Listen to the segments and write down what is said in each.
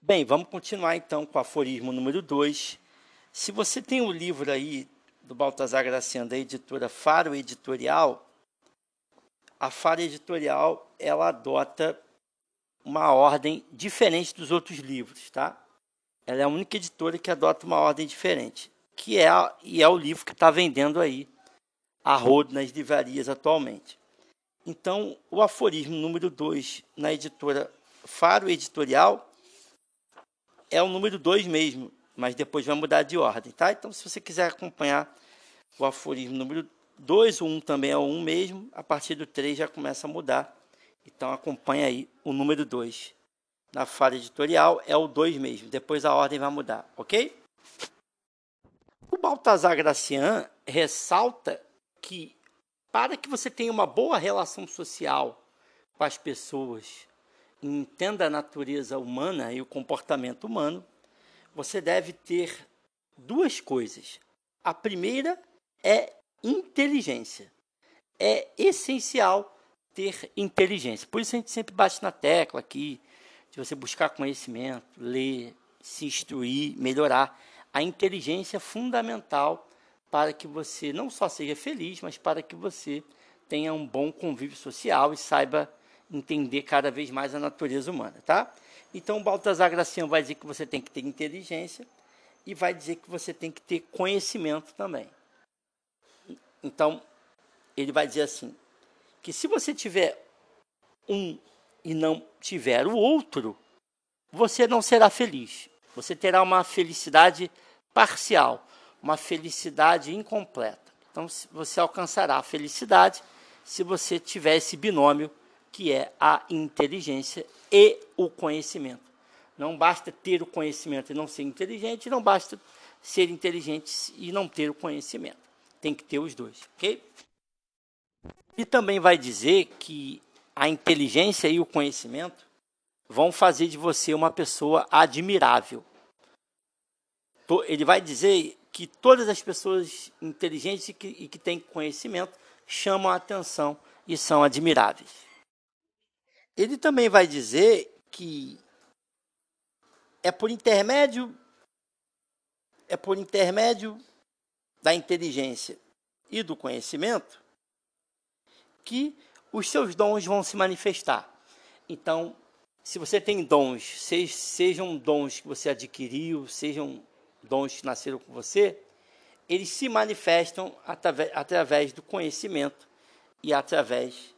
Bem, vamos continuar então com o aforismo número 2. Se você tem o um livro aí do Baltazar Graciano, da editora Faro Editorial, a Faro Editorial ela adota uma ordem diferente dos outros livros, tá? Ela é a única editora que adota uma ordem diferente, que é e é o livro que está vendendo aí a rodo nas livrarias atualmente. Então, o aforismo número 2 na editora Faro Editorial é o número 2 mesmo, mas depois vai mudar de ordem, tá? Então, se você quiser acompanhar o aforismo número 2, o 1 um também é o 1 um mesmo, a partir do 3 já começa a mudar. Então, acompanha aí o número 2. Na Faro editorial é o 2 mesmo, depois a ordem vai mudar, ok? O Baltazar Gracian ressalta que para que você tenha uma boa relação social com as pessoas, entenda a natureza humana e o comportamento humano, você deve ter duas coisas. A primeira é inteligência. É essencial ter inteligência. Por isso a gente sempre bate na tecla aqui de você buscar conhecimento, ler, se instruir, melhorar. A inteligência é fundamental para que você não só seja feliz, mas para que você tenha um bom convívio social e saiba entender cada vez mais a natureza humana, tá? Então, Baltazar Graciano vai dizer que você tem que ter inteligência e vai dizer que você tem que ter conhecimento também. Então, ele vai dizer assim, que se você tiver um e não tiver o outro, você não será feliz. Você terá uma felicidade parcial uma felicidade incompleta. Então, você alcançará a felicidade se você tiver esse binômio que é a inteligência e o conhecimento. Não basta ter o conhecimento e não ser inteligente, não basta ser inteligente e não ter o conhecimento. Tem que ter os dois, ok? E também vai dizer que a inteligência e o conhecimento vão fazer de você uma pessoa admirável. Ele vai dizer que todas as pessoas inteligentes e que, e que têm conhecimento chamam a atenção e são admiráveis. Ele também vai dizer que é por intermédio é por intermédio da inteligência e do conhecimento que os seus dons vão se manifestar. Então, se você tem dons, sejam dons que você adquiriu, sejam dons que nasceram com você, eles se manifestam através, através do conhecimento e através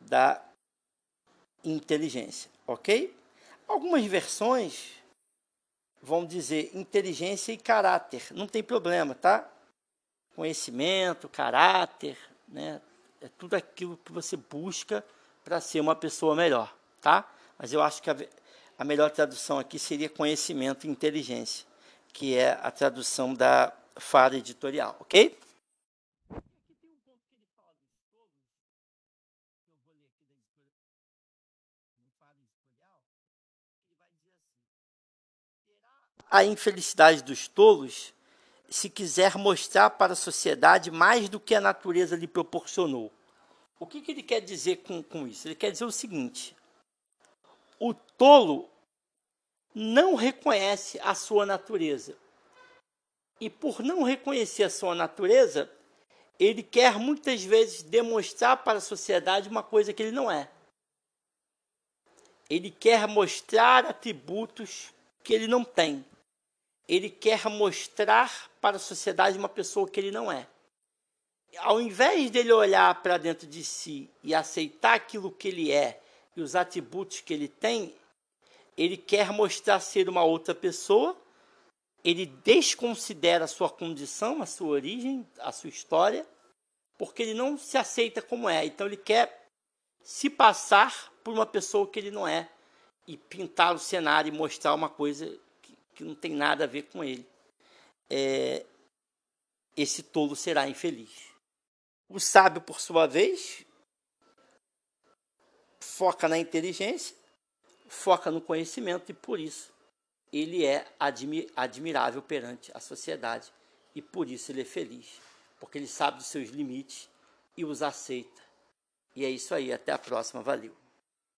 da inteligência, ok? Algumas versões vão dizer inteligência e caráter, não tem problema, tá? Conhecimento, caráter, né? É tudo aquilo que você busca para ser uma pessoa melhor, tá? Mas eu acho que a, a melhor tradução aqui seria conhecimento e inteligência que é a tradução da Fara Editorial, ok? A infelicidade dos tolos se quiser mostrar para a sociedade mais do que a natureza lhe proporcionou. O que, que ele quer dizer com, com isso? Ele quer dizer o seguinte: o tolo não reconhece a sua natureza. E por não reconhecer a sua natureza, ele quer muitas vezes demonstrar para a sociedade uma coisa que ele não é. Ele quer mostrar atributos que ele não tem. Ele quer mostrar para a sociedade uma pessoa que ele não é. Ao invés dele olhar para dentro de si e aceitar aquilo que ele é e os atributos que ele tem, ele quer mostrar ser uma outra pessoa, ele desconsidera a sua condição, a sua origem, a sua história, porque ele não se aceita como é. Então ele quer se passar por uma pessoa que ele não é e pintar o cenário e mostrar uma coisa que, que não tem nada a ver com ele. É, esse tolo será infeliz. O sábio, por sua vez, foca na inteligência foca no conhecimento e por isso ele é admirável perante a sociedade e por isso ele é feliz, porque ele sabe dos seus limites e os aceita. E é isso aí, até a próxima, valeu.